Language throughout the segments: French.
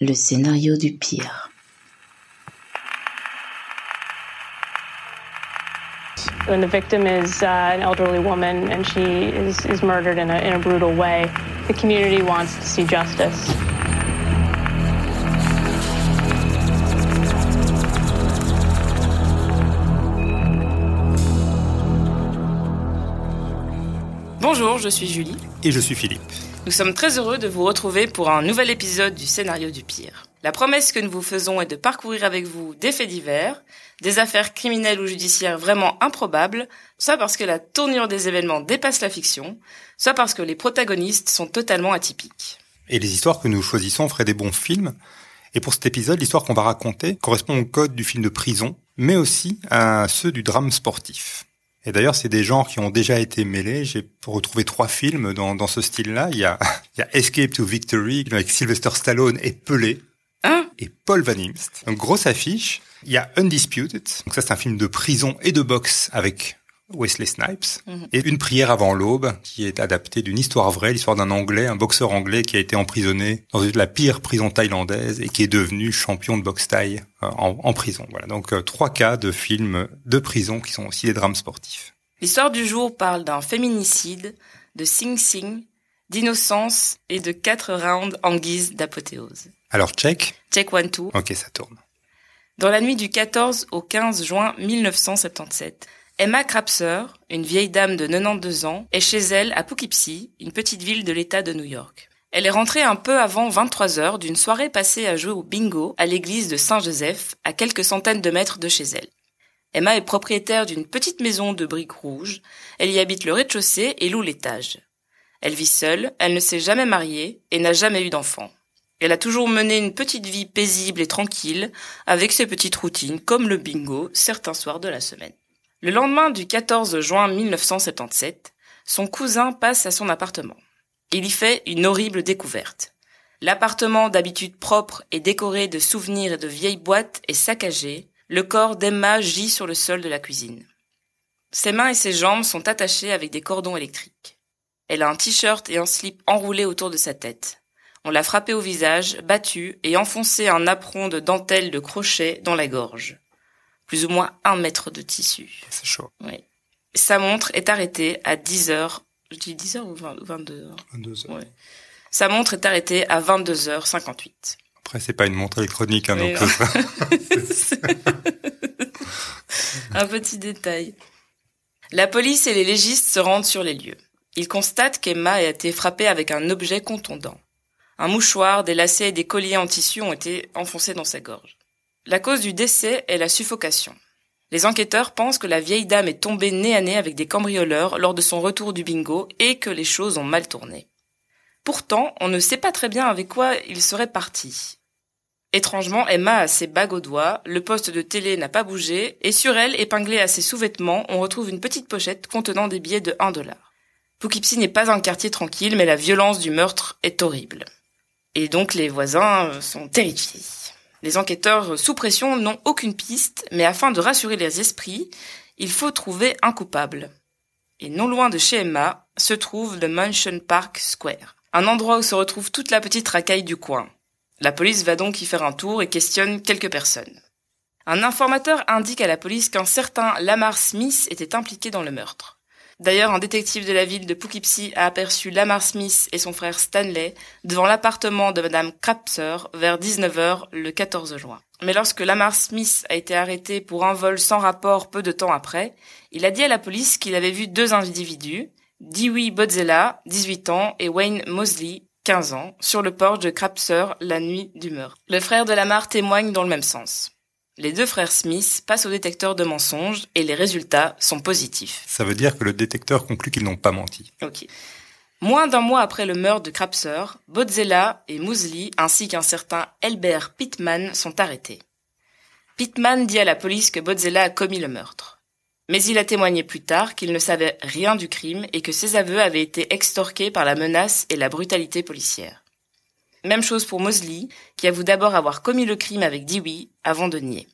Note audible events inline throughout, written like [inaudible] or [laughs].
le scénario du pire. When the victim is uh, an elderly woman and she is, is murdered in a, in a brutal way, the community wants to see justice. Bonjour, je suis Julie. Et je suis Philippe. Nous sommes très heureux de vous retrouver pour un nouvel épisode du scénario du pire. La promesse que nous vous faisons est de parcourir avec vous des faits divers, des affaires criminelles ou judiciaires vraiment improbables, soit parce que la tournure des événements dépasse la fiction, soit parce que les protagonistes sont totalement atypiques. Et les histoires que nous choisissons feraient des bons films. Et pour cet épisode, l'histoire qu'on va raconter correspond au code du film de prison, mais aussi à ceux du drame sportif. Et d'ailleurs, c'est des genres qui ont déjà été mêlés. J'ai retrouvé trois films dans, dans ce style-là. Il y, a, [laughs] il y a Escape to Victory avec Sylvester Stallone et Pelé. Hein et Paul Van Imst. Donc grosse affiche. Il y a Undisputed. Donc ça c'est un film de prison et de boxe avec Wesley Snipes. Et Une prière avant l'aube qui est adaptée d'une histoire vraie, l'histoire d'un Anglais, un boxeur anglais qui a été emprisonné dans la pire prison thaïlandaise et qui est devenu champion de boxe thaï euh, en, en prison. Voilà. Donc euh, trois cas de films de prison qui sont aussi des drames sportifs. L'histoire du jour parle d'un féminicide, de Sing Sing, d'innocence et de quatre rounds en guise d'apothéose. Alors check. Check one two. Ok, ça tourne. Dans la nuit du 14 au 15 juin 1977, Emma Crapser, une vieille dame de 92 ans, est chez elle à Poughkeepsie, une petite ville de l'État de New York. Elle est rentrée un peu avant 23 heures d'une soirée passée à jouer au bingo à l'église de Saint-Joseph, à quelques centaines de mètres de chez elle. Emma est propriétaire d'une petite maison de briques rouges. Elle y habite le rez-de-chaussée et loue l'étage. Elle vit seule, elle ne s'est jamais mariée et n'a jamais eu d'enfant. Elle a toujours mené une petite vie paisible et tranquille, avec ses petites routines comme le bingo certains soirs de la semaine. Le lendemain du 14 juin 1977, son cousin passe à son appartement. Il y fait une horrible découverte. L'appartement d'habitude propre et décoré de souvenirs et de vieilles boîtes est saccagé, le corps d'Emma gît sur le sol de la cuisine. Ses mains et ses jambes sont attachées avec des cordons électriques. Elle a un t-shirt et un slip enroulés autour de sa tête. On l'a frappée au visage, battue et enfoncé un apron de dentelle de crochet dans la gorge. Plus ou moins un mètre de tissu. C'est chaud. Oui. Sa montre est arrêtée à 10 heures. Je dis 10 heures ou 20 22 heures 22 heures. Ouais. Sa montre est arrêtée à 22h58. Après, c'est pas une montre électronique, hein, donc [laughs] Un petit détail. La police et les légistes se rendent sur les lieux. Ils constatent qu'Emma a été frappée avec un objet contondant. Un mouchoir, des lacets et des colliers en tissu ont été enfoncés dans sa gorge. La cause du décès est la suffocation. Les enquêteurs pensent que la vieille dame est tombée nez à nez avec des cambrioleurs lors de son retour du bingo et que les choses ont mal tourné. Pourtant, on ne sait pas très bien avec quoi il serait parti. Étrangement, Emma a ses bagues aux doigts, le poste de télé n'a pas bougé, et sur elle, épinglée à ses sous-vêtements, on retrouve une petite pochette contenant des billets de 1 dollar. Poughkeepsie n'est pas un quartier tranquille, mais la violence du meurtre est horrible. Et donc les voisins sont terrifiés. Les enquêteurs euh, sous pression n'ont aucune piste, mais afin de rassurer les esprits, il faut trouver un coupable. Et non loin de chez Emma se trouve le Mansion Park Square, un endroit où se retrouve toute la petite racaille du coin. La police va donc y faire un tour et questionne quelques personnes. Un informateur indique à la police qu'un certain Lamar Smith était impliqué dans le meurtre. D'ailleurs, un détective de la ville de Poughkeepsie a aperçu Lamar Smith et son frère Stanley devant l'appartement de Madame Crapser vers 19h le 14 juin. Mais lorsque Lamar Smith a été arrêté pour un vol sans rapport peu de temps après, il a dit à la police qu'il avait vu deux individus, Dewey Bodzella, 18 ans, et Wayne Mosley, 15 ans, sur le porche de Crapser la nuit du meurtre. Le frère de Lamar témoigne dans le même sens. Les deux frères Smith passent au détecteur de mensonges et les résultats sont positifs. ça veut dire que le détecteur conclut qu'ils n'ont pas menti. Ok. Moins d'un mois après le meurtre de Crapser, Bodzella et Mosley ainsi qu'un certain Elbert Pittman sont arrêtés. Pittman dit à la police que Bodzella a commis le meurtre. Mais il a témoigné plus tard qu'il ne savait rien du crime et que ses aveux avaient été extorqués par la menace et la brutalité policière. Même chose pour Mosley, qui avoue d'abord avoir commis le crime avec Dewey avant de nier.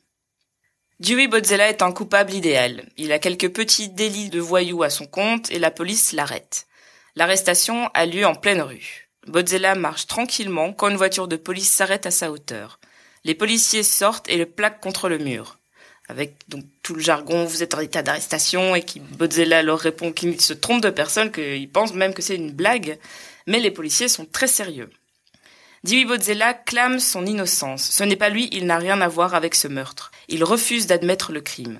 Dewey Bodzella est un coupable idéal. Il a quelques petits délits de voyous à son compte et la police l'arrête. L'arrestation a lieu en pleine rue. Bodzella marche tranquillement quand une voiture de police s'arrête à sa hauteur. Les policiers sortent et le plaquent contre le mur. Avec donc tout le jargon, vous êtes en état d'arrestation et qui Bodzella leur répond qu'il se trompe de personne, qu'il pense même que c'est une blague. Mais les policiers sont très sérieux. Dewey Bodzella clame son innocence. Ce n'est pas lui, il n'a rien à voir avec ce meurtre. Il refuse d'admettre le crime.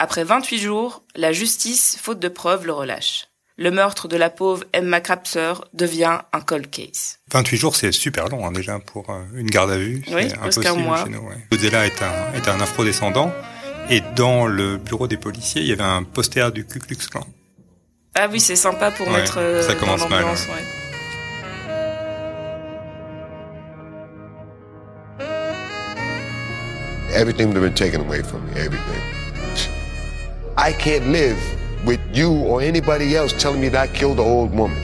Après 28 jours, la justice, faute de preuves, le relâche le meurtre de la pauvre Emma Krapser devient un cold case. 28 jours, c'est super long hein, déjà pour euh, une garde à vue. Oui, impossible un mois. chez nous. Ouais. est un, est un afro-descendant et dans le bureau des policiers, il y avait un poster du Ku Klux Klan. Ah oui, c'est sympa pour mettre euh, ça commence mal. Ouais. Everything would have been taken away from me, everything. I can't live with you or anybody else telling me that I killed the old woman.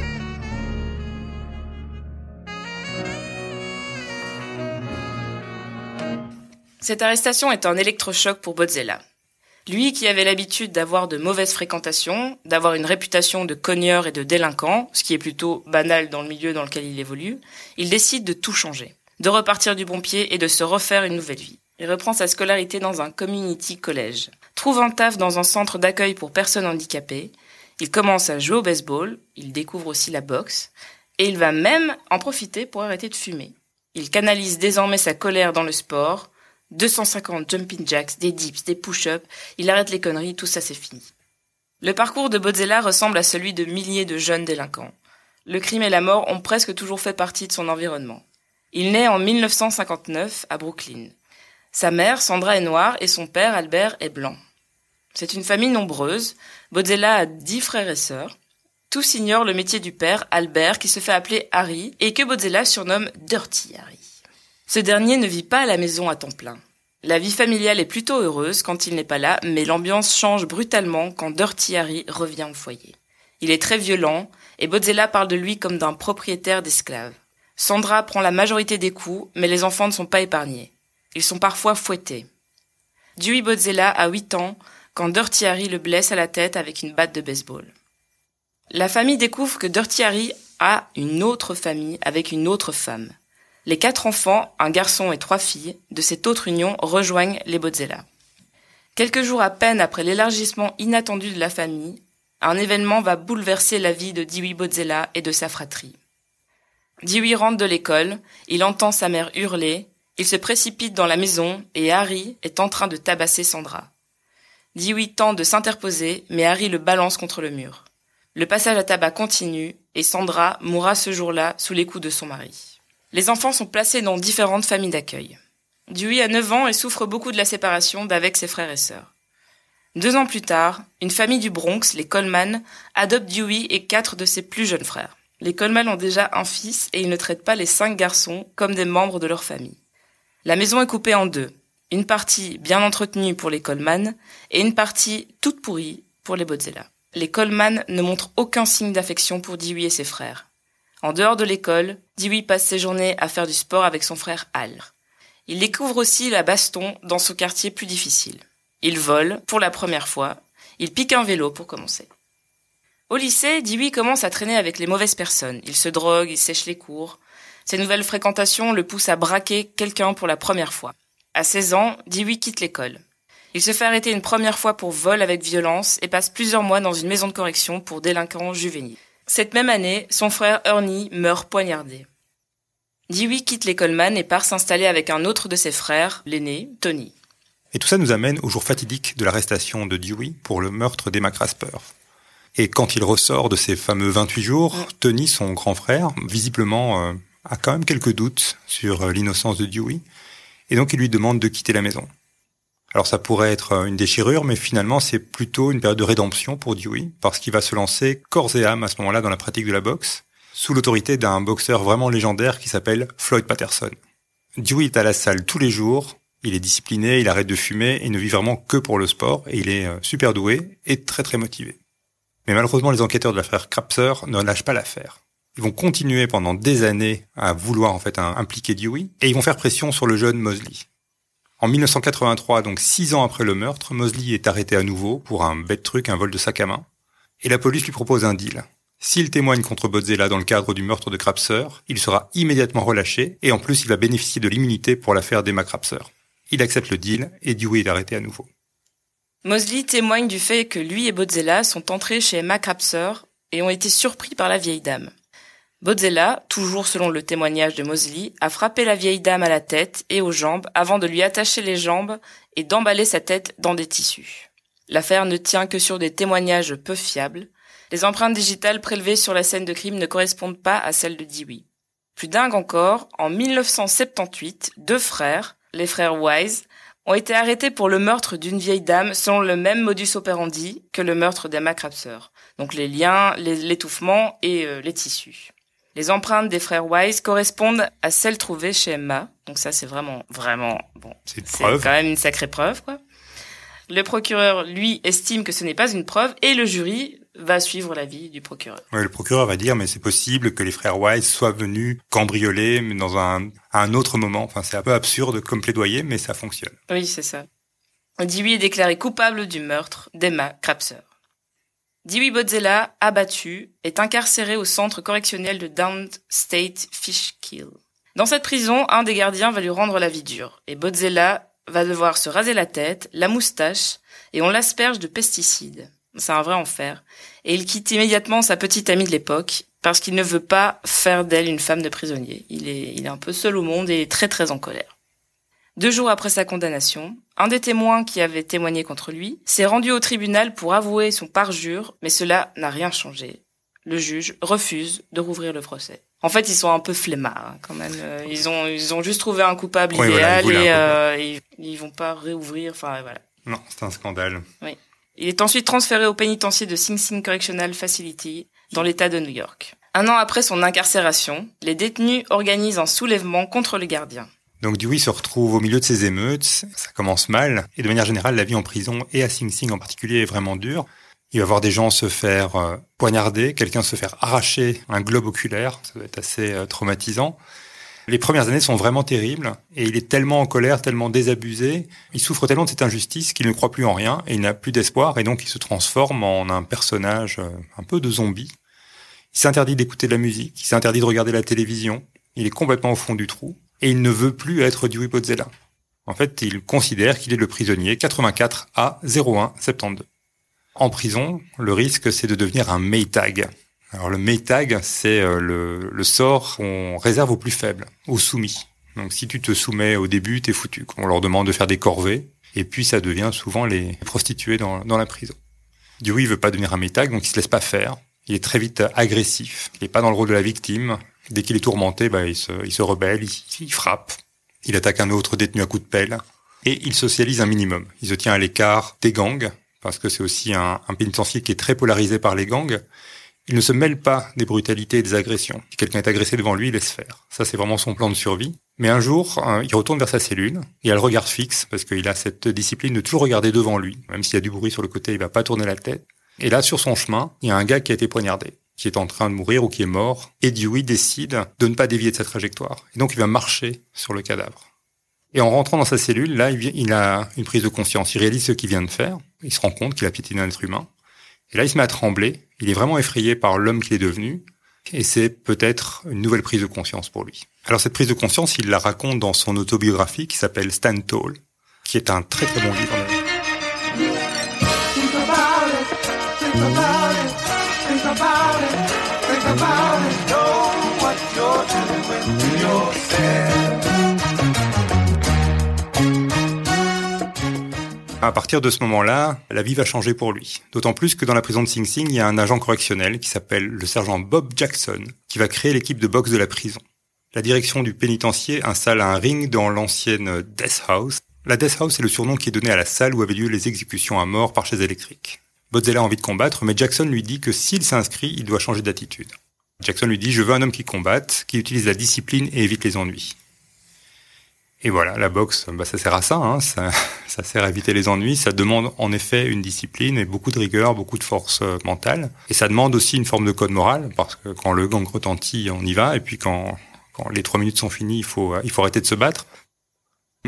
Cette arrestation est un électrochoc pour Bozzella. Lui qui avait l'habitude d'avoir de mauvaises fréquentations, d'avoir une réputation de cogneur et de délinquant, ce qui est plutôt banal dans le milieu dans lequel il évolue, il décide de tout changer, de repartir du bon pied et de se refaire une nouvelle vie. Il reprend sa scolarité dans un community college, trouve un taf dans un centre d'accueil pour personnes handicapées, il commence à jouer au baseball, il découvre aussi la boxe, et il va même en profiter pour arrêter de fumer. Il canalise désormais sa colère dans le sport, 250 jumping jacks, des dips, des push-ups, il arrête les conneries, tout ça c'est fini. Le parcours de Bodzella ressemble à celui de milliers de jeunes délinquants. Le crime et la mort ont presque toujours fait partie de son environnement. Il naît en 1959 à Brooklyn. Sa mère, Sandra, est noire et son père, Albert, est blanc. C'est une famille nombreuse. Bodzella a dix frères et sœurs. Tous ignorent le métier du père, Albert, qui se fait appeler Harry, et que Bodzella surnomme Dirty Harry. Ce dernier ne vit pas à la maison à temps plein. La vie familiale est plutôt heureuse quand il n'est pas là, mais l'ambiance change brutalement quand Dirty Harry revient au foyer. Il est très violent, et Bodzella parle de lui comme d'un propriétaire d'esclaves. Sandra prend la majorité des coups, mais les enfants ne sont pas épargnés. Ils sont parfois fouettés. Dewey Bodzella a 8 ans quand Dirty Harry le blesse à la tête avec une batte de baseball. La famille découvre que Dirty Harry a une autre famille avec une autre femme. Les quatre enfants, un garçon et trois filles, de cette autre union rejoignent les Bodzella. Quelques jours à peine après l'élargissement inattendu de la famille, un événement va bouleverser la vie de Dewey Bodzella et de sa fratrie. Dewey rentre de l'école, il entend sa mère hurler, il se précipite dans la maison et Harry est en train de tabasser Sandra. Dewey tente de s'interposer, mais Harry le balance contre le mur. Le passage à tabac continue et Sandra mourra ce jour-là sous les coups de son mari. Les enfants sont placés dans différentes familles d'accueil. Dewey a 9 ans et souffre beaucoup de la séparation d'avec ses frères et sœurs. Deux ans plus tard, une famille du Bronx, les Coleman, adopte Dewey et quatre de ses plus jeunes frères. Les Coleman ont déjà un fils et ils ne traitent pas les cinq garçons comme des membres de leur famille. La maison est coupée en deux. Une partie bien entretenue pour les Coleman et une partie toute pourrie pour les Bodzella. Les Coleman ne montrent aucun signe d'affection pour Dewey et ses frères. En dehors de l'école, Dewey passe ses journées à faire du sport avec son frère Al. Il découvre aussi la baston dans ce quartier plus difficile. Il vole pour la première fois. Il pique un vélo pour commencer. Au lycée, Dewey commence à traîner avec les mauvaises personnes. Il se drogue, il sèche les cours. Ces nouvelles fréquentations le poussent à braquer quelqu'un pour la première fois. À 16 ans, Dewey quitte l'école. Il se fait arrêter une première fois pour vol avec violence et passe plusieurs mois dans une maison de correction pour délinquants juvéniles. Cette même année, son frère Ernie meurt poignardé. Dewey quitte l'école Man et part s'installer avec un autre de ses frères, l'aîné, Tony. Et tout ça nous amène au jour fatidique de l'arrestation de Dewey pour le meurtre d'Emma Crasper. Et quand il ressort de ces fameux 28 jours, mm. Tony, son grand frère, visiblement euh, a quand même quelques doutes sur euh, l'innocence de Dewey, et donc il lui demande de quitter la maison. Alors ça pourrait être euh, une déchirure, mais finalement c'est plutôt une période de rédemption pour Dewey, parce qu'il va se lancer corps et âme à ce moment-là dans la pratique de la boxe, sous l'autorité d'un boxeur vraiment légendaire qui s'appelle Floyd Patterson. Dewey est à la salle tous les jours, il est discipliné, il arrête de fumer et ne vit vraiment que pour le sport, et il est euh, super doué et très très motivé. Mais malheureusement les enquêteurs de l'affaire Krapser ne lâchent pas l'affaire. Ils vont continuer pendant des années à vouloir en fait impliquer Dewey et ils vont faire pression sur le jeune Mosley. En 1983, donc six ans après le meurtre, Mosley est arrêté à nouveau pour un bête truc, un vol de sac à main. Et la police lui propose un deal. S'il témoigne contre Bodzella dans le cadre du meurtre de Crapser, il sera immédiatement relâché et en plus il va bénéficier de l'immunité pour l'affaire d'Emma Crapser. Il accepte le deal et Dewey est arrêté à nouveau. Mosley témoigne du fait que lui et Bodzella sont entrés chez Emma Crapser et ont été surpris par la vieille dame. Bodzella, toujours selon le témoignage de Mosley, a frappé la vieille dame à la tête et aux jambes avant de lui attacher les jambes et d'emballer sa tête dans des tissus. L'affaire ne tient que sur des témoignages peu fiables. Les empreintes digitales prélevées sur la scène de crime ne correspondent pas à celles de Dewey. Plus dingue encore, en 1978, deux frères, les frères Wise, ont été arrêtés pour le meurtre d'une vieille dame selon le même modus operandi que le meurtre d'Emma Crapser. Donc les liens, l'étouffement et euh, les tissus. Les empreintes des frères Wise correspondent à celles trouvées chez Emma. Donc ça, c'est vraiment, vraiment, bon. C'est une C'est preuve. quand même une sacrée preuve, quoi. Le procureur, lui, estime que ce n'est pas une preuve et le jury va suivre l'avis du procureur. Ouais, le procureur va dire, mais c'est possible que les frères Wise soient venus cambrioler mais dans un, à un autre moment. Enfin, c'est un peu absurde comme plaidoyer, mais ça fonctionne. Oui, c'est ça. Dewey est déclaré coupable du meurtre d'Emma Crapser. Dewey Bodzella, abattu, est incarcéré au centre correctionnel de Downstate Fishkill. Dans cette prison, un des gardiens va lui rendre la vie dure, et Bodzella va devoir se raser la tête, la moustache, et on l'asperge de pesticides. C'est un vrai enfer. Et il quitte immédiatement sa petite amie de l'époque, parce qu'il ne veut pas faire d'elle une femme de prisonnier. Il est, il est un peu seul au monde et très très en colère. Deux jours après sa condamnation, un des témoins qui avait témoigné contre lui s'est rendu au tribunal pour avouer son parjure, mais cela n'a rien changé. Le juge refuse de rouvrir le procès. En fait, ils sont un peu flemmards hein, quand même. Euh, Ils ont ils ont juste trouvé un coupable Oui, idéal et euh, ils, ils vont pas réouvrir. Enfin voilà. Non, c'est un scandale. Il est ensuite transféré au pénitencier de Sing Sing Correctional Facility dans l'État de New York. Un an après son incarcération, les détenus organisent un soulèvement contre le gardien. Donc Dewey se retrouve au milieu de ces émeutes, ça commence mal, et de manière générale, la vie en prison, et à Sing Sing en particulier, est vraiment dure. Il va voir des gens se faire euh, poignarder, quelqu'un se faire arracher un globe oculaire, ça doit être assez euh, traumatisant. Les premières années sont vraiment terribles, et il est tellement en colère, tellement désabusé, il souffre tellement de cette injustice qu'il ne croit plus en rien, et il n'a plus d'espoir, et donc il se transforme en un personnage euh, un peu de zombie. Il s'interdit d'écouter de la musique, il s'interdit de regarder la télévision, il est complètement au fond du trou, et il ne veut plus être Dewey Pozzella. En fait, il considère qu'il est le prisonnier 84 A 01 72. En prison, le risque, c'est de devenir un Maytag. Alors le Maytag, c'est euh, le, sort qu'on réserve aux plus faibles, aux soumis. Donc si tu te soumets au début, t'es foutu. On leur demande de faire des corvées, et puis ça devient souvent les prostituées dans, la prison. Dewey veut pas devenir un Maytag, donc il se laisse pas faire. Il est très vite agressif. Il est pas dans le rôle de la victime. Dès qu'il est tourmenté, bah, il, se, il se rebelle, il, frappe. Il attaque un autre détenu à coups de pelle. Et il socialise un minimum. Il se tient à l'écart des gangs, parce que c'est aussi un, un pénitencier qui est très polarisé par les gangs. Il ne se mêle pas des brutalités et des agressions. Si quelqu'un est agressé devant lui, il laisse faire. Ça, c'est vraiment son plan de survie. Mais un jour, euh, il retourne vers sa cellule. Il a le regard fixe, parce qu'il a cette discipline de toujours regarder devant lui. Même s'il y a du bruit sur le côté, il va pas tourner la tête. Et là, sur son chemin, il y a un gars qui a été poignardé, qui est en train de mourir ou qui est mort. Et Dewey décide de ne pas dévier de sa trajectoire. Et donc, il va marcher sur le cadavre. Et en rentrant dans sa cellule, là, il, a une prise de conscience. Il réalise ce qu'il vient de faire. Il se rend compte qu'il a piétiné un être humain. Et là, il se met à trembler. Il est vraiment effrayé par l'homme qu'il est devenu. Et c'est peut-être une nouvelle prise de conscience pour lui. Alors cette prise de conscience, il la raconte dans son autobiographie qui s'appelle Stand Tall, qui est un très très bon livre. À partir de ce moment-là, la vie va changer pour lui. D'autant plus que dans la prison de Sing Sing, il y a un agent correctionnel qui s'appelle le sergent Bob Jackson, qui va créer l'équipe de boxe de la prison. La direction du pénitencier installe un ring dans l'ancienne Death House. La Death House est le surnom qui est donné à la salle où avaient lieu les exécutions à mort par chaise électrique. Bodzella a envie de combattre, mais Jackson lui dit que s'il s'inscrit, il doit changer d'attitude. Jackson lui dit, je veux un homme qui combatte, qui utilise la discipline et évite les ennuis. Et voilà, la boxe, bah, ça sert à ça, hein, ça, [laughs] ça sert à éviter les ennuis, ça demande en effet une discipline et beaucoup de rigueur, beaucoup de force euh, mentale. Et ça demande aussi une forme de code moral, parce que quand le gang retentit, on y va, et puis quand, quand les trois minutes sont finies, il faut, il faut arrêter de se battre.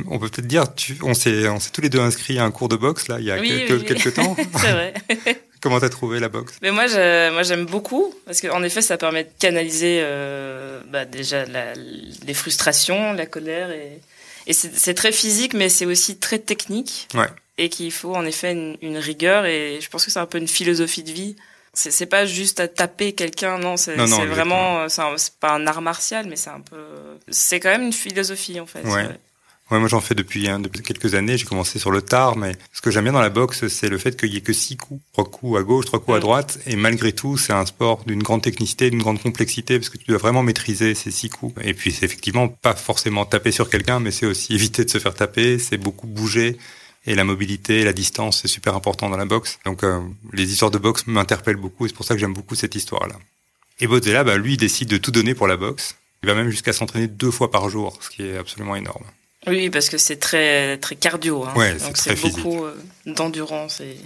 On peut peut-être dire, tu, on s'est, on s'est tous les deux inscrits à un cours de boxe, là, il y a Oui, quelques, oui. quelques temps. [laughs] C'est vrai. [laughs] Comment t'as trouvé la boxe? Mais moi, je, moi, j'aime beaucoup parce qu'en effet, ça permet de canaliser euh, bah, déjà la, les frustrations, la colère et, et c'est, très physique, mais c'est aussi très technique. Ouais. Et qu'il faut en effet une, une, rigueur et je pense que c'est un peu une philosophie de vie. C'est, pas juste à taper quelqu'un, non. C'est, vraiment, c'est, un, c'est pas un art martial, mais c'est un peu, c'est quand même une philosophie en fait. Ouais. Ouais, moi j'en fais depuis, hein, depuis quelques années. J'ai commencé sur le tard, mais ce que j'aime bien dans la boxe, c'est le fait qu'il y ait que six coups, trois coups à gauche, trois coups à droite, et malgré tout, c'est un sport d'une grande technicité, d'une grande complexité, parce que tu dois vraiment maîtriser ces six coups. Et puis c'est effectivement pas forcément taper sur quelqu'un, mais c'est aussi [laughs] éviter de se faire taper, c'est beaucoup bouger. Et la mobilité, la distance, c'est super important dans la boxe. Donc euh, les histoires de boxe m'interpellent beaucoup, et c'est pour ça que j'aime beaucoup cette histoire-là. Et Bodzella, bah, lui, il décide de tout donner pour la boxe. Il va même jusqu'à s'entraîner deux fois par jour, ce qui est absolument énorme. Oui, parce que c'est très très cardio. Hein. Ouais, Donc c'est beaucoup euh, d'endurance et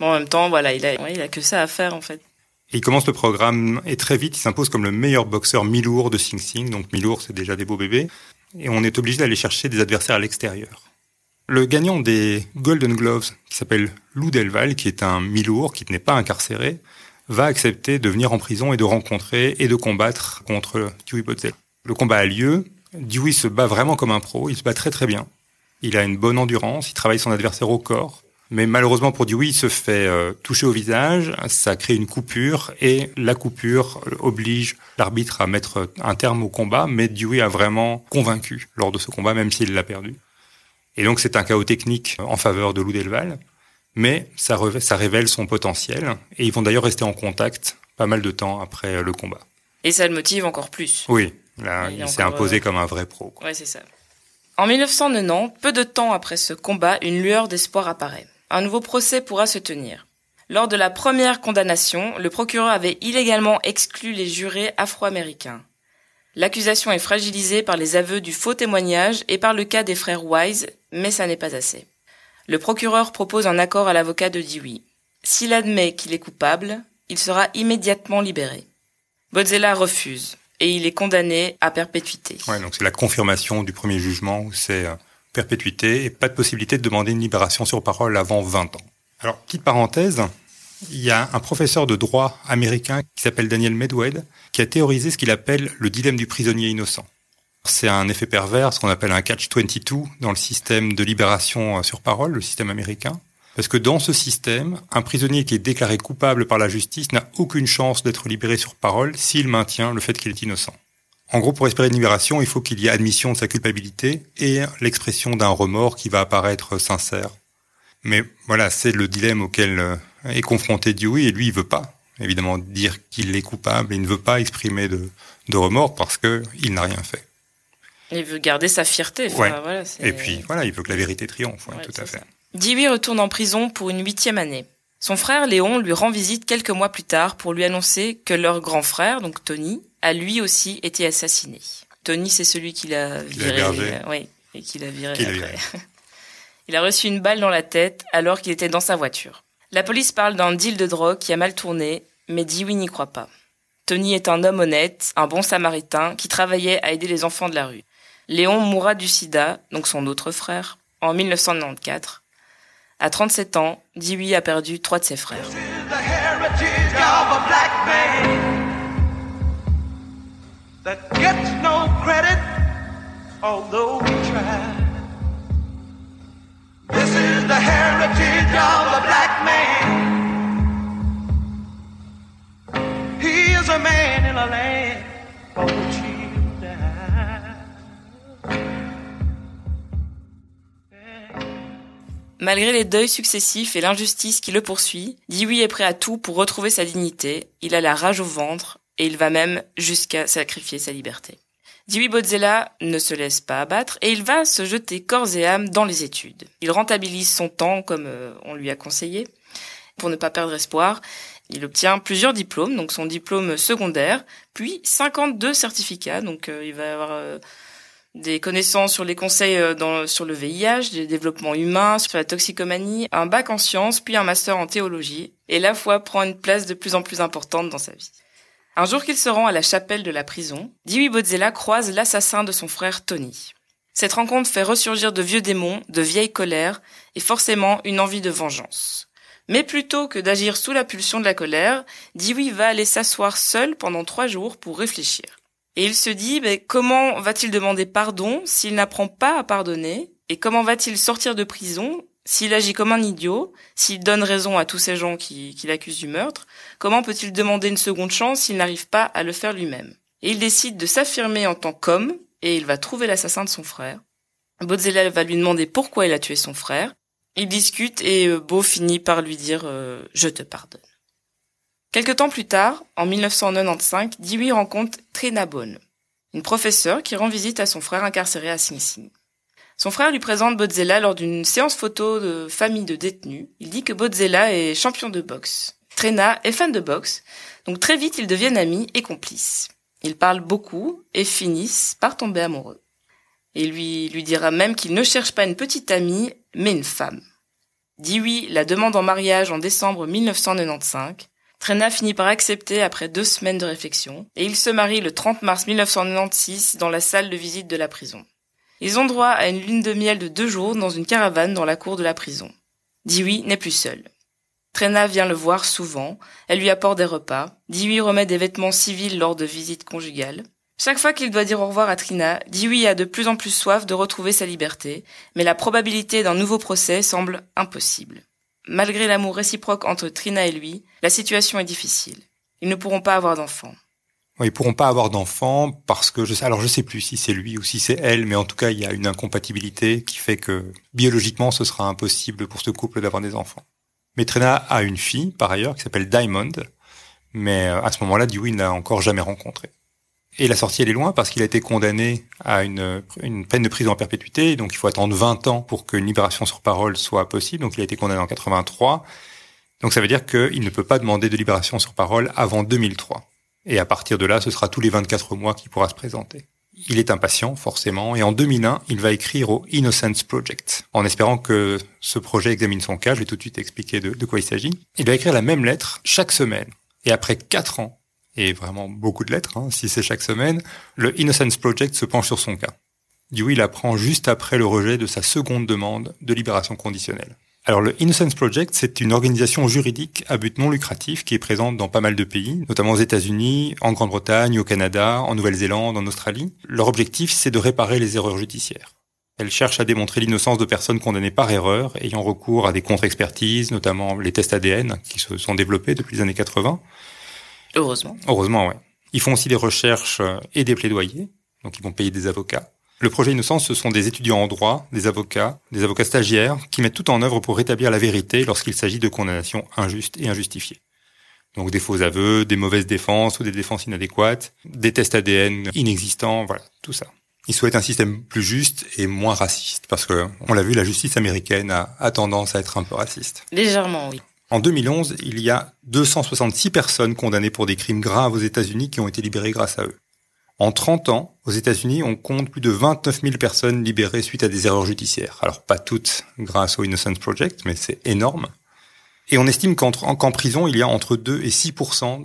bon, en même temps, voilà, il a, ouais, il a que ça à faire en fait. Il commence le programme et très vite, il s'impose comme le meilleur boxeur mi-lourd de Sing Sing. Donc mi-lourd, c'est déjà des beaux bébés. Et on est obligé d'aller chercher des adversaires à l'extérieur. Le gagnant des Golden Gloves, qui s'appelle Lou Delval, qui est un mi-lourd, qui n'est pas incarcéré, va accepter de venir en prison et de rencontrer et de combattre contre Dewey Bodzella. Le combat a lieu. Dewey se bat vraiment comme un pro. Il se bat très très bien. Il a une bonne endurance. Il travaille son adversaire au corps. Mais malheureusement pour Dewey, il se fait euh, toucher au visage. Ça crée une coupure et la coupure oblige l'arbitre à mettre un terme au combat. Mais Dewey a vraiment convaincu lors de ce combat, même s'il l'a perdu. Et donc c'est un chaos technique en faveur de Lou Delval. Mais ça, ça révèle son potentiel. Et ils vont d'ailleurs rester en contact pas mal de temps après le combat. Et ça le motive encore plus. Oui, là, il, il s'est imposé euh... comme un vrai pro. Quoi. Ouais, c'est ça. En 1990, peu de temps après ce combat, une lueur d'espoir apparaît. Un nouveau procès pourra se tenir. Lors de la première condamnation, le procureur avait illégalement exclu les jurés afro-américains. L'accusation est fragilisée par les aveux du faux témoignage et par le cas des frères Wise, mais ça n'est pas assez. Le procureur propose un accord à l'avocat de Dewey. S'il admet qu'il est coupable, il sera immédiatement libéré. Bodzella refuse et il est condamné à perpétuité. Ouais, donc c'est la confirmation du premier jugement où c'est perpétuité et pas de possibilité de demander une libération sur parole avant 20 ans. Alors, petite parenthèse, il y a un professeur de droit américain qui s'appelle Daniel Medwed qui a théorisé ce qu'il appelle le dilemme du prisonnier innocent. C'est un effet pervers, ce qu'on appelle un catch-22 dans le système de libération sur parole, le système américain. Parce que dans ce système, un prisonnier qui est déclaré coupable par la justice n'a aucune chance d'être libéré sur parole s'il maintient le fait qu'il est innocent. En gros, pour espérer une libération, il faut qu'il y ait admission de sa culpabilité et l'expression d'un remords qui va apparaître sincère. Mais voilà, c'est le dilemme auquel est confronté Dewey et lui, il veut pas, évidemment, dire qu'il est coupable et il ne veut pas exprimer de, de remords parce que il n'a rien fait. Il veut garder sa fierté. Ouais. Enfin, voilà, et puis, voilà, il veut que la vérité triomphe, ouais, Ouais, tout à fait. ça. Dewey retourne en prison pour une huitième année. Son frère Léon lui rend visite quelques mois plus tard pour lui annoncer que leur grand frère, donc Tony, a lui aussi été assassiné. Tony, c'est celui qui l'a viré. euh, oui, et qui l'a viré Qui après. viré. [laughs] Il a reçu une balle dans la tête alors qu'il était dans sa voiture. La police parle d'un deal de drogue qui a mal tourné, mais Dewey n'y croit pas. Tony est un homme honnête, un bon samaritain qui travaillait à aider les enfants de la rue. Léon mourra du sida, donc son autre frère, en 1994. À 37 ans, Dewey a perdu trois de ses frères. a man in a land Malgré les deuils successifs et l'injustice qui le poursuit, Dewey est prêt à tout pour retrouver sa dignité, il a la rage au ventre, et il va même jusqu'à sacrifier sa liberté. Dewey Bodzella ne se laisse pas abattre et il va se jeter corps et âme dans les études. Il rentabilise son temps comme euh, on lui a conseillé pour ne pas perdre espoir. Il obtient plusieurs diplômes, donc son diplôme secondaire, puis 52 certificats, donc euh, il va avoir euh, des connaissances sur les conseils euh, sur le VIH, des développements humains, sur la toxicomanie, un bac en sciences, puis un master en théologie, et la foi prend une place de plus en plus importante dans sa vie. Un jour qu'il se rend à la chapelle de la prison, Dewey Bodzella croise l'assassin de son frère Tony. Cette rencontre fait ressurgir de vieux démons, de vieilles colères, et forcément une envie de vengeance. Mais plutôt que d'agir sous la pulsion de la colère, Dewey va aller s'asseoir seul pendant trois jours pour réfléchir. Et il se dit, ben, comment va-t-il demander pardon s'il n'apprend pas à pardonner? Et comment va-t-il sortir de prison s'il agit comme un idiot, s'il donne raison à tous ces gens qui, l'accusent du meurtre? Comment peut-il demander une seconde chance s'il n'arrive pas à le faire lui-même? Et il décide de s'affirmer en tant qu'homme, et il va trouver l'assassin de son frère. Bodzella va lui demander pourquoi il a tué son frère. Ils discutent et euh, Beau finit par lui dire euh, Je te pardonne ». Quelque temps plus tard, en 1995, Dewey rencontre Trina Bone, une professeure qui rend visite à son frère incarcéré à Sing Sing. Son frère lui présente Bodzella lors d'une séance photo de famille de détenus. Il dit que Bodzella est champion de boxe. Trina est fan de boxe, donc très vite ils deviennent amis et complices. Ils parlent beaucoup et finissent par tomber amoureux. Et lui lui dira même qu'il ne cherche pas une petite amie, mais une femme. Dewey la demande en mariage en décembre 1995. Trena finit par accepter après deux semaines de réflexion, et ils se marient le 30 mars 1996 dans la salle de visite de la prison. Ils ont droit à une lune de miel de deux jours dans une caravane dans la cour de la prison. Dewey n'est plus seul. Trena vient le voir souvent, elle lui apporte des repas, Dewey remet des vêtements civils lors de visites conjugales. Chaque fois qu'il doit dire au revoir à Trina, Dewey a de plus en plus soif de retrouver sa liberté, mais la probabilité d'un nouveau procès semble impossible. Malgré l'amour réciproque entre Trina et lui, la situation est difficile. Ils ne pourront pas avoir d'enfants. Ils pourront pas avoir d'enfants parce que je sais, alors je sais plus si c'est lui ou si c'est elle, mais en tout cas il y a une incompatibilité qui fait que biologiquement ce sera impossible pour ce couple d'avoir des enfants. Mais Trina a une fille par ailleurs qui s'appelle Diamond, mais euh, à ce moment-là Dewey ne l'a encore jamais rencontrée. Et la sortie, elle est loin parce qu'il a été condamné à une, une peine de prison en perpétuité. Donc, il faut attendre 20 ans pour qu'une libération sur parole soit possible. Donc, il a été condamné en 83. Donc, ça veut dire qu'il ne peut pas demander de libération sur parole avant 2003. Et à partir de là, ce sera tous les 24 mois qu'il pourra se présenter. Il est impatient, forcément, et en 2001, il va écrire au Innocence Project, en espérant que ce projet examine son cas. Je vais tout de suite expliquer de, de quoi il s'agit. Il va écrire la même lettre chaque semaine. Et après quatre ans, et vraiment beaucoup de lettres, hein, si c'est chaque semaine, le Innocence Project se penche sur son cas. Dewey l'apprend juste après le rejet de sa seconde demande de libération conditionnelle. Alors le Innocence Project, c'est une organisation juridique à but non lucratif qui est présente dans pas mal de pays, notamment aux États-Unis, en Grande-Bretagne, au Canada, en Nouvelle-Zélande, en Australie. Leur objectif, c'est de réparer les erreurs judiciaires. Elle cherche à démontrer l'innocence de personnes condamnées par erreur, ayant recours à des contre-expertises, notamment les tests ADN qui se sont développés depuis les années 80, Heureusement. Heureusement, ouais. Ils font aussi des recherches euh, et des plaidoyers, donc ils vont payer des avocats. Le projet Innocence, ce sont des étudiants en droit, des avocats, des avocats stagiaires, qui mettent tout en œuvre pour rétablir la vérité lorsqu'il s'agit de condamnations injustes et injustifiées. Donc des faux aveux, des mauvaises défenses ou des défenses inadéquates, des tests ADN inexistants, voilà, tout ça. Ils souhaitent un système plus juste et moins raciste, parce que, on l'a vu, la justice américaine a, a tendance à être un peu raciste. Légèrement, oui. En 2011, il y a 266 personnes condamnées pour des crimes graves aux États-Unis qui ont été libérées grâce à eux. En 30 ans, aux États-Unis, on compte plus de 29 000 personnes libérées suite à des erreurs judiciaires. Alors pas toutes grâce au Innocence Project, mais c'est énorme. Et on estime qu'en prison, il y a entre 2 et 6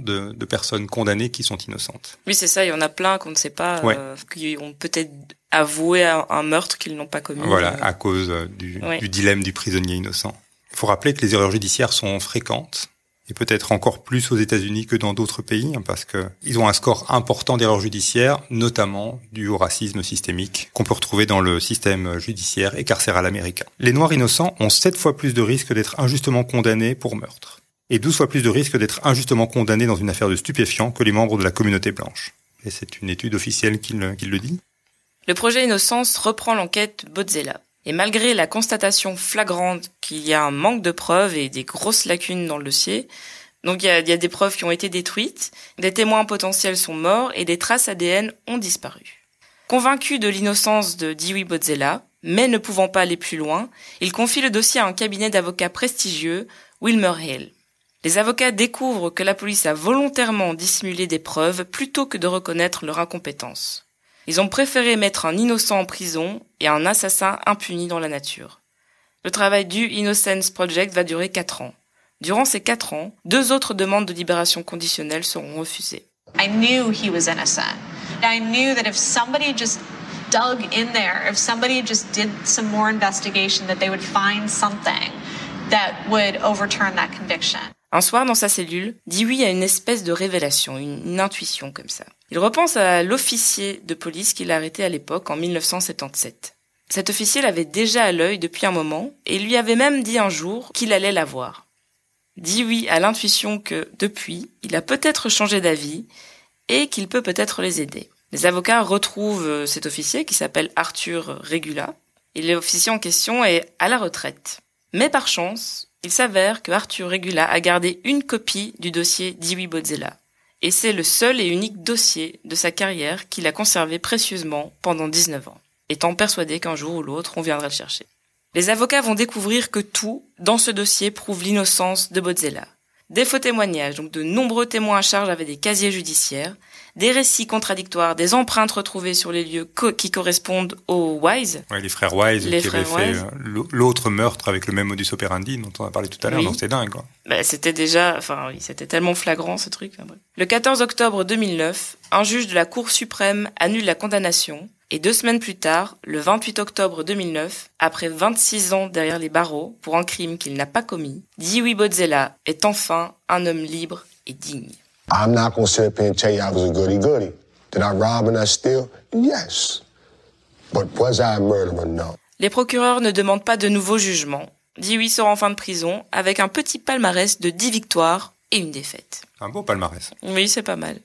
de, de, personnes condamnées qui sont innocentes. Oui, c'est ça. Il y en a plein qu'on ne sait pas, euh, qui ont peut-être avoué un, meurtre qu'ils n'ont pas commis. Voilà, euh. à cause du, ouais. du dilemme du prisonnier innocent. Il faut rappeler que les erreurs judiciaires sont fréquentes et peut-être encore plus aux États-Unis que dans d'autres pays, hein, parce que ils ont un score important d'erreurs judiciaires, notamment dû au racisme systémique qu'on peut retrouver dans le système judiciaire et carcéral américain. Les Noirs innocents ont 7 fois plus de risques d'être injustement condamnés pour meurtre, et 12 fois plus de risques d'être injustement condamnés dans une affaire de stupéfiants que les membres de la communauté blanche. Et c'est une étude officielle qui le, dit. Le projet Innocence reprend l'enquête Bodzella. Et malgré la constatation flagrante qu'il y a un manque de preuves et des grosses lacunes dans le dossier, donc il y a, des preuves qui ont été détruites, des témoins potentiels sont morts et des traces ADN ont disparu. Convaincu de l'innocence de Dewey Bodzella, mais ne pouvant pas aller plus loin, il confie le dossier à un cabinet d'avocats prestigieux, Wilmer Hill. Les avocats découvrent que la police a volontairement dissimulé des preuves plutôt que de reconnaître leur incompétence. Ils ont préféré mettre un innocent en prison et un assassin impuni dans la nature. Le travail du Innocence Project va durer quatre ans. Durant ces quatre ans, deux autres demandes de libération conditionnelle seront refusées. I knew he was innocent. I knew that if somebody just dug in there, if somebody just did some more investigation, that they would find something that would overturn that conviction. Un soir, dans sa cellule, Dewey a une espèce de révélation, une, intuition comme ça. Il repense à l'officier de police qu'il a arrêté à l'époque, en 1977. Cet officier l'avait déjà à l'œil depuis un moment et lui avait même dit un jour qu'il allait la voir. Dewey a l'intuition que, depuis, il a peut-être changé d'avis et qu'il peut peut-être les aider. Les avocats retrouvent euh, cet officier qui s'appelle Arthur Regula et l'officier en question est à la retraite. Mais par chance, il s'avère que Arthur Regula a gardé une copie du dossier Dewey Bodzella. Et c'est le seul et unique dossier de sa carrière qu'il a conservé précieusement pendant 19 ans, étant persuadé qu'un jour ou l'autre on viendra le chercher. Les avocats vont découvrir que tout, dans ce dossier, prouve l'innocence de Bodzella. Des faux témoignages, donc de nombreux témoins à charge avec des casiers judiciaires, des récits contradictoires, des empreintes retrouvées sur les lieux co- qui correspondent aux Wise. Ouais, les frères Wise Les qui avaient frères fait Wise. euh, l'au- l'autre meurtre avec le même modus operandi dont on a parlé tout à l'heure, Oui. donc c'est dingue quoi. Bah, c'était déjà, enfin oui, c'était tellement flagrant ce truc. Le 14 octobre 2009, un juge de la Cour suprême annule la condamnation et deux semaines plus tard, le 28 octobre 2009, après 26 ans derrière les barreaux pour un crime qu'il n'a pas commis, Dewey Bodzella est enfin un homme libre et digne. I'm not gonna sit up here and tell you I was a goody goody. Did I rob and I steal? Yes. But was I a murderer? No. Les procureurs ne demandent pas de nouveau jugement. Dewey sort en fin de prison avec un petit palmarès de 10 victoires et une défaite. Un beau palmarès. Oui, c'est pas mal.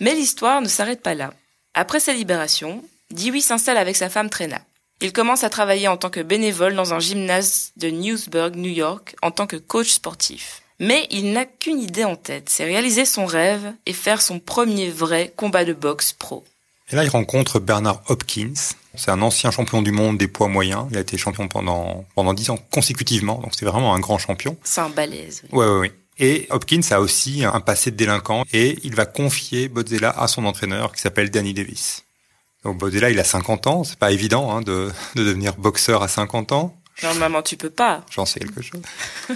Mais l'histoire ne s'arrête pas là. Après sa libération, Dewey s'installe avec sa femme Trena. Il commence à travailler en tant que bénévole dans un gymnase de Newsburg, New York, en tant que coach sportif. Mais il n'a qu'une idée en tête, c'est réaliser son rêve et faire son premier vrai combat de boxe pro. Et là, il rencontre Bernard Hopkins. C'est un ancien champion du monde des poids moyens. Il a été champion pendant pendant dix ans consécutivement, donc c'est vraiment un grand champion. C'est un balèze. oui. Ouais, ouais, ouais. Et Hopkins a aussi un passé de délinquant et il va confier Bodzella à son entraîneur qui s'appelle Danny Davis. Donc Bodzella, il a 50 ans, c'est pas évident hein, de, de devenir boxeur à 50 ans. Normalement, tu peux pas. J'en sais quelque chose. [laughs] tout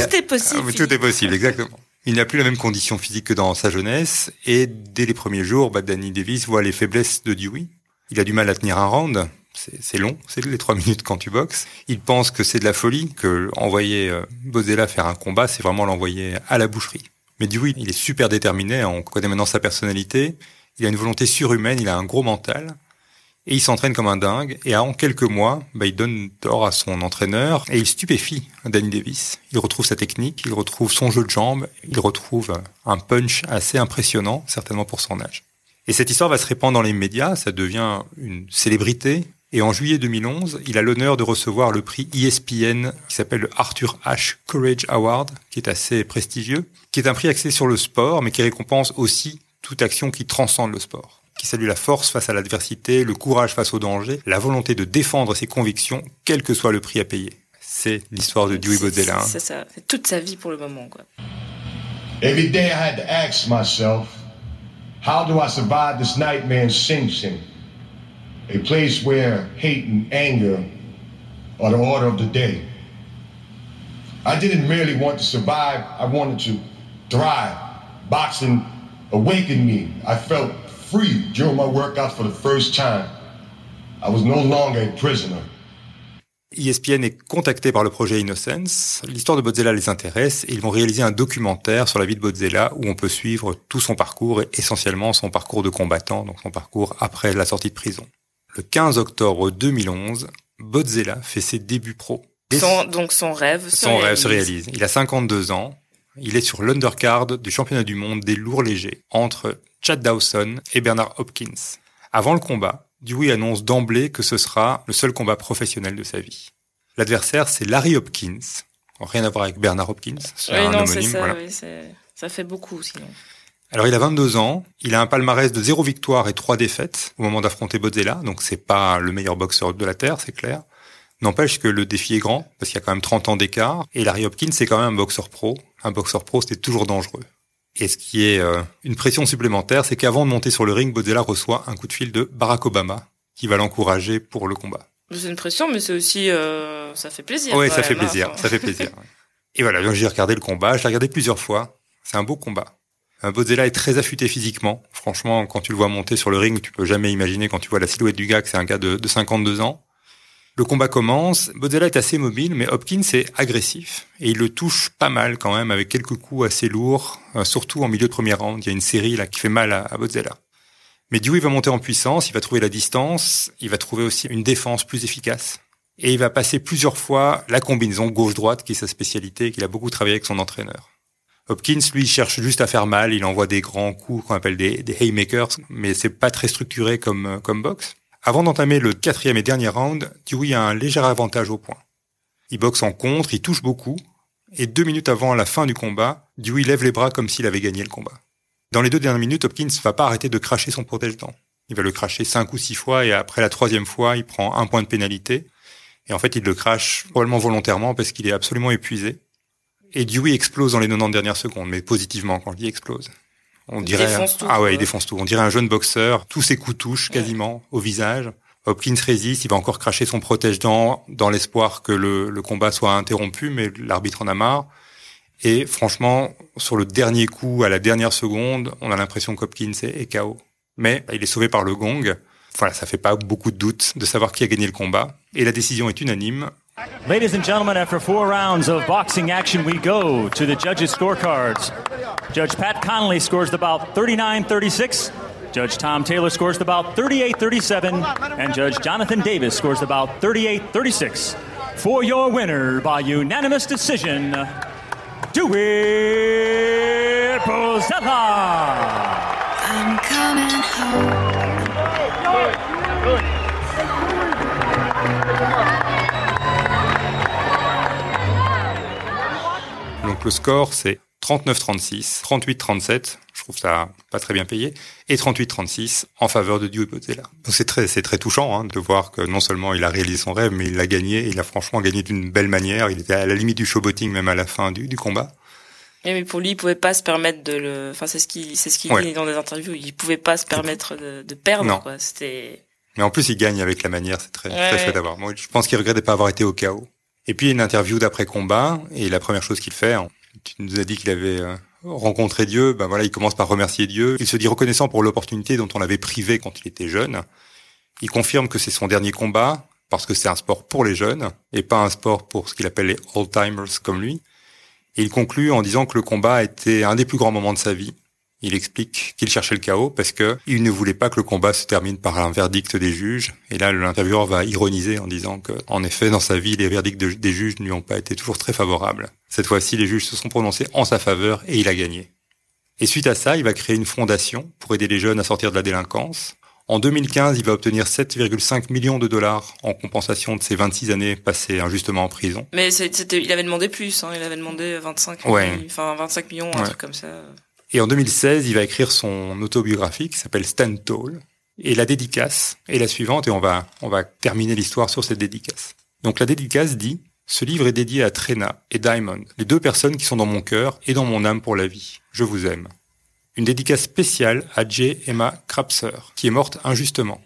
a- est possible. Ah, tout est possible, exactement. Il n'a plus la même condition physique que dans sa jeunesse et dès les premiers jours, bah, Danny Davis voit les faiblesses de Dewey. Il a du mal à tenir un round. C'est long, c'est les trois [laughs] minutes quand tu boxes. Il pense que c'est de la folie, que envoyer euh, Bodzella faire un combat, c'est vraiment l'envoyer à la boucherie. Mais Dewey, il est super déterminé, on connaît maintenant sa personnalité. Il a une volonté surhumaine, il a un gros mental. Et il s'entraîne comme un dingue. Et en quelques mois, bah, il donne tort à son entraîneur et il stupéfie Danny Davis. Il retrouve sa technique, il retrouve son jeu de jambes, il retrouve un punch assez impressionnant, certainement pour son âge. Et cette histoire va se répandre dans les médias, ça devient une célébrité. Et en juillet 2011, il a l'honneur de recevoir le prix ESPN qui s'appelle le Arthur Ashe Courage Award, qui est assez prestigieux, qui est un prix axé sur le sport, mais qui récompense aussi toute action qui transcende le sport, qui salue la force face à l'adversité, le courage face au danger, la volonté de défendre ses convictions, quel que soit le prix à payer. C'est l'histoire de Dewey Bodzella. hein. C'est ça. C'est toute sa vie pour le moment, quoi. Every day I had to ask myself, how do I survive this nightmare in Sing Sing? A place where hate and anger are the order of the day. I didn't merely want to survive, I wanted to thrive. Boxing awakened me. I felt free during my workouts for the first time. I was no longer a prisoner. ESPN est contacté par le projet Innocence. L'histoire de Bodzella les intéresse et ils vont réaliser un documentaire sur la vie de Bodzella où on peut suivre tout son parcours et essentiellement son parcours de combattant, donc son parcours après la sortie de prison. Le 15 octobre 2011, Bodzella fait ses débuts pro. Son, donc son rêve se son rêve se réalise. Il a 52 ans. Il est sur l'undercard du championnat du monde des lourds légers entre Chad Dawson et Bernard Hopkins. Avant le combat, Dewey annonce d'emblée que ce sera le seul combat professionnel de sa vie. L'adversaire, c'est Larry Hopkins. Rien à voir avec Bernard Hopkins. C'est Oui, un non, homonyme, ça, voilà. oui, c'est- ça fait beaucoup sinon. Alors il a 22 ans, il a un palmarès de 0 victoire et 3 défaites au moment d'affronter Bodzella, donc c'est pas le meilleur boxeur de la Terre, c'est clair. N'empêche que le défi est grand, parce qu'il y a quand même 30 ans d'écart, et Larry Hopkins c'est quand même un boxeur pro. Un boxeur pro, c'était toujours dangereux. Et ce qui est euh, une pression supplémentaire, c'est qu'avant de monter sur le ring, Bodzella reçoit un coup de fil de Barack Obama, qui va l'encourager pour le combat. C'est une pression, mais c'est aussi, euh, ça fait plaisir. Oui, ça fait hein, plaisir, ça fait plaisir. Et voilà, donc j'ai regardé le combat, je l'ai regardé plusieurs fois. C'est un beau combat. Euh, Bodzella est très affûté physiquement. Franchement, quand tu le vois monter sur le ring, tu peux jamais imaginer quand tu vois la silhouette du gars que c'est un gars de, de 52 ans. Le combat commence, Bodzella est assez mobile, mais Hopkins est agressif. Et il le touche pas mal quand même, avec quelques coups assez lourds, euh, surtout en milieu de première round. Il y a une série là qui fait mal à, à Bodzella. Mais Dewey va monter en puissance, il va trouver la distance, il va trouver aussi une défense plus efficace. Et il va passer plusieurs fois la combinaison gauche-droite, qui est sa spécialité, qu'il a beaucoup travaillé avec son entraîneur. Hopkins, lui, cherche juste à faire mal. Il envoie des grands coups qu'on appelle des, des haymakers, mais c'est pas très structuré comme, euh, comme boxe. Avant d'entamer le quatrième et dernier round, Dewey a un léger avantage au point. Il boxe en contre, il touche beaucoup, et deux minutes avant la fin du combat, Dewey lève les bras comme s'il avait gagné le combat. Dans les deux dernières minutes, Hopkins va pas arrêter de cracher son protège-dents. Il va le cracher cinq ou six fois, et après la troisième fois, il prend un point de pénalité. Et en fait, il le crache probablement volontairement parce qu'il est absolument épuisé. Et Dewey explose dans les 90 dernières secondes, mais positivement quand je dis explose. On dirait défonce tout, ah ouais, il défonce tout. On dirait un jeune boxeur. Tous ses coups touchent quasiment au visage. Hopkins résiste. Il va encore cracher son protège-dents dans l'espoir que le, le combat soit interrompu, mais l'arbitre en a marre. Et franchement, sur le dernier coup, à la dernière seconde, on a l'impression qu'Hopkins est, est KO. Mais il est sauvé par le gong. Voilà, ça fait pas beaucoup de doute de savoir qui a gagné le combat. Et la décision est unanime. Ladies and gentlemen, after four rounds of boxing action, we go to the judges' scorecards. Judge Pat Connolly scores the bout 39 36. Judge Tom Taylor scores the bout 38 37. And Judge Jonathan Davis scores the bout 38 36. For your winner by unanimous decision, Dewey Bozella. Le score, c'est 39-36, 38-37, je trouve ça pas très bien payé, et 38-36 en faveur de Dewey Bodzella. Donc c'est très, c'est très touchant hein, de voir que non seulement il a réalisé son rêve, mais il l'a gagné, il a franchement gagné d'une belle manière, il était à la limite du showboating même à la fin du, du combat. Et mais pour lui, il pouvait pas se permettre de le. Enfin, c'est ce qu'il, c'est ce qu'il Ouais. dit dans des interviews. Il pouvait pas se permettre de, de perdre. C'était. Mais en plus, il gagne avec la manière, c'est très, Ouais. très chouette à voir. Moi, je pense qu'il regrette de pas avoir été au chaos. Et puis, une interview d'après-combat, et la première chose qu'il fait, tu nous as dit qu'il avait euh, rencontré Dieu, ben voilà, il commence par remercier Dieu. Il se dit reconnaissant pour l'opportunité dont on l'avait privé quand il était jeune. Il confirme que c'est son dernier combat, parce que c'est un sport pour les jeunes, et pas un sport pour ce qu'il appelle les old-timers comme lui. Et il conclut en disant que le combat a été un des plus grands moments de sa vie. Il explique qu'il cherchait le chaos parce que il ne voulait pas que le combat se termine par un verdict des juges. Et là, l'intervieweur va ironiser en disant que, en effet, dans sa vie, les verdicts de- des juges ne lui ont pas été toujours très favorables. Cette fois-ci, les juges se sont prononcés en sa faveur et il a gagné. Et suite à ça, il va créer une fondation pour aider les jeunes à sortir de la délinquance. En 2015, il va obtenir 7,5 millions de dollars en compensation de ses 26 années passées injustement en prison. Mais c'était, il avait demandé plus. Hein. Il avait demandé 25. Ouais. millions- Enfin, 25 millions, un truc comme ça. Et en 2016, il va écrire son autobiographie qui s'appelle Stand Tall. Et la dédicace est la suivante, et on va, on va terminer l'histoire sur cette dédicace. Donc la dédicace dit Ce livre est dédié à Trena et Diamond, les deux personnes qui sont dans mon cœur et dans mon âme pour la vie. Je vous aime. Une dédicace spéciale à J. Emma Krapser, qui est morte injustement.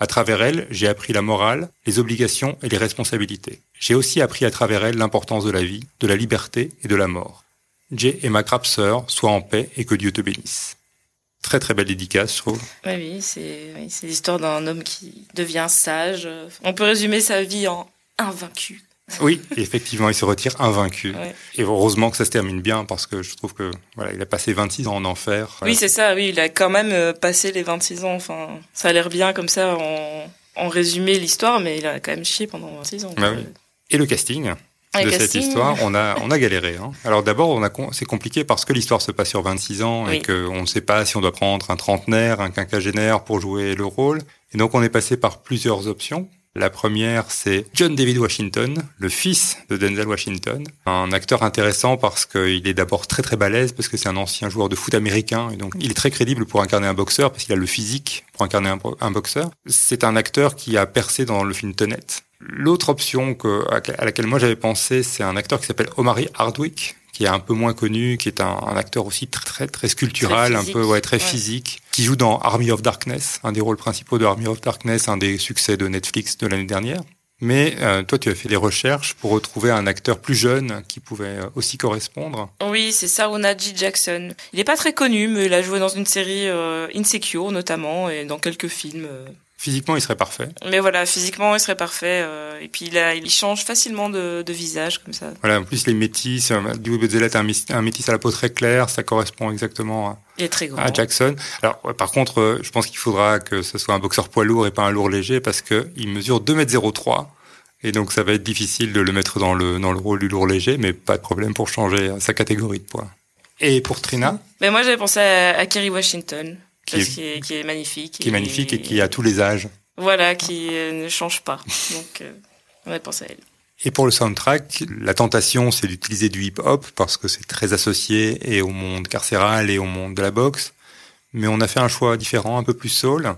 À travers elle, j'ai appris la morale, les obligations et les responsabilités. J'ai aussi appris à travers elle l'importance de la vie, de la liberté et de la mort. J. Emma Krapser, sois en paix et que Dieu te bénisse. Très très belle dédicace, je trouve. Oui, oui, c'est, oui, l'histoire d'un homme qui devient sage. On peut résumer sa vie en invaincu. Oui, et effectivement, il se retire invaincu. Ouais. Et heureusement que ça se termine bien parce que je trouve que voilà, il a passé 26 ans en enfer. Oui, c'est ça, oui, il a quand même euh, passé les 26 ans. Enfin, ça a l'air bien comme ça en, en résumé l'histoire, mais il a quand même chié pendant 26 ans. Bah oui. Et le casting? De cette histoire, on a on a galéré. Hein. Alors d'abord, on a con- c'est compliqué parce que l'histoire se passe sur 26 ans Oui. et qu'on ne sait pas si on doit prendre un trentenaire, un quinquagénaire pour jouer le rôle. Et donc on est passé par plusieurs options. La première, c'est John David Washington, le fils de Denzel Washington. Un acteur intéressant parce qu'il est d'abord très très balèze, parce que c'est un ancien joueur de foot américain, et donc il est très crédible pour incarner un boxeur, parce qu'il a le physique pour incarner un, un boxeur. C'est un acteur qui a percé dans le film Tenet. L'autre option que, à laquelle moi j'avais pensé, c'est un acteur qui s'appelle Omari Hardwick, qui est un peu moins connu, qui est un, un acteur aussi très très, très sculptural, Très un peu ouais, très ouais. physique, qui joue dans Army of Darkness, un des rôles principaux de Army of Darkness, un des succès de Netflix de l'année dernière. Mais euh, toi, tu as fait des recherches pour retrouver un acteur plus jeune qui pouvait euh, aussi correspondre. Oui, c'est Sarunaji Jackson. Il est pas très connu, mais il a joué dans une série euh, Insecure notamment et dans quelques films. euh. Physiquement, il serait parfait. Mais voilà, physiquement, il serait parfait. euh, et puis, il, a, il change facilement de, de visage, comme ça. Voilà, en plus, les métis, euh, Dewey Bodzella est un, métis à la peau très claire, ça correspond exactement à, Il est très grand. à Jackson. Alors, ouais, par contre, euh, je pense qu'il faudra que ce soit un boxeur poids lourd et pas un lourd léger parce que il mesure 2m03. Et donc, ça va être difficile de le mettre dans le, dans le rôle du lourd léger, mais pas de problème pour changer sa catégorie de poids. Et pour Trina, Mais moi, j'avais pensé à, à Kerry Washington, Qui est- qu'il est, qui est magnifique. qui est magnifique et qui a tous les âges. Voilà, qui euh, ne change pas. Donc, euh, on avait pensé à elle. Et pour le soundtrack, la tentation, c'est d'utiliser du hip-hop parce que c'est très associé et au monde carcéral et au monde de la boxe. Mais on a fait un choix différent, un peu plus soul.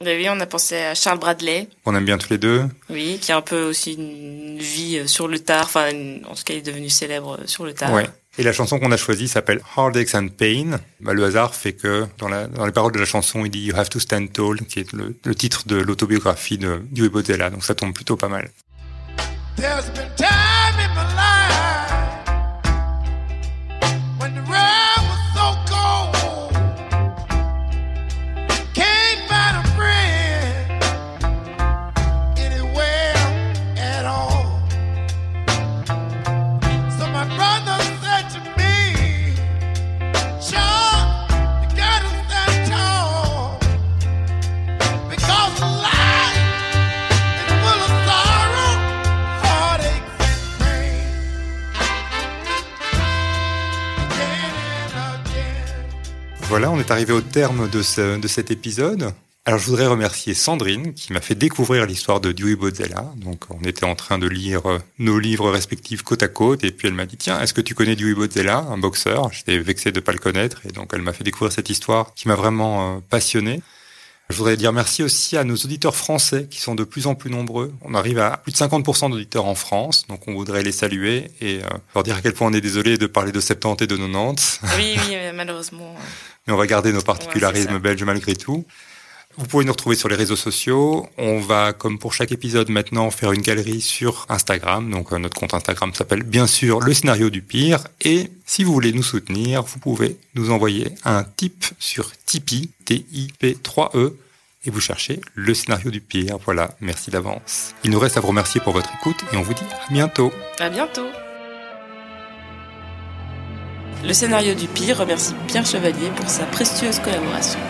Mais oui, on a pensé à Charles Bradley, On aime bien tous les deux. oui, qui a un peu aussi une vie euh, sur le tard. Enfin, en tout cas, il est devenu célèbre sur le tard. Ouais. Et la chanson qu'on a choisie s'appelle Heartaches and Pain. Bah, le hasard fait que dans, la, dans les paroles de la chanson, il dit You have to stand tall, qui est le, le titre de l'autobiographie de Dewey Bodzella. Donc ça tombe plutôt pas mal. Voilà, on est arrivé au terme de, ce, de cet épisode. Alors je voudrais remercier Sandrine qui m'a fait découvrir l'histoire de Dewey Bodzella. Donc on était en train de lire euh, nos livres respectifs côte à côte et puis elle m'a dit tiens est-ce que tu connais Dewey Bodzella, un boxeur? J'étais vexé de pas le connaître et donc elle m'a fait découvrir cette histoire qui m'a vraiment euh, passionné. Je voudrais dire merci aussi à nos auditeurs français qui sont de plus en plus nombreux. On arrive à plus de 50% d'auditeurs en France, donc on voudrait les saluer et euh, leur dire à quel point on est désolé de parler de 70 et de 90. Oui, oui, malheureusement. Mais on va garder nos particularismes belges malgré tout. Vous pouvez nous retrouver sur les réseaux sociaux. On va, comme pour chaque épisode maintenant, faire une galerie sur Instagram. Donc euh, notre compte Instagram s'appelle bien sûr le scénario du pire. Et si vous voulez nous soutenir, vous pouvez nous envoyer un tip sur Tipeee, T-I-P-3-E, E, et vous cherchez le scénario du pire. Voilà, merci d'avance. Il nous reste à vous remercier pour votre écoute et on vous dit à bientôt. À bientôt. Le scénario du pire remercie Pierre Chevalier pour sa précieuse collaboration.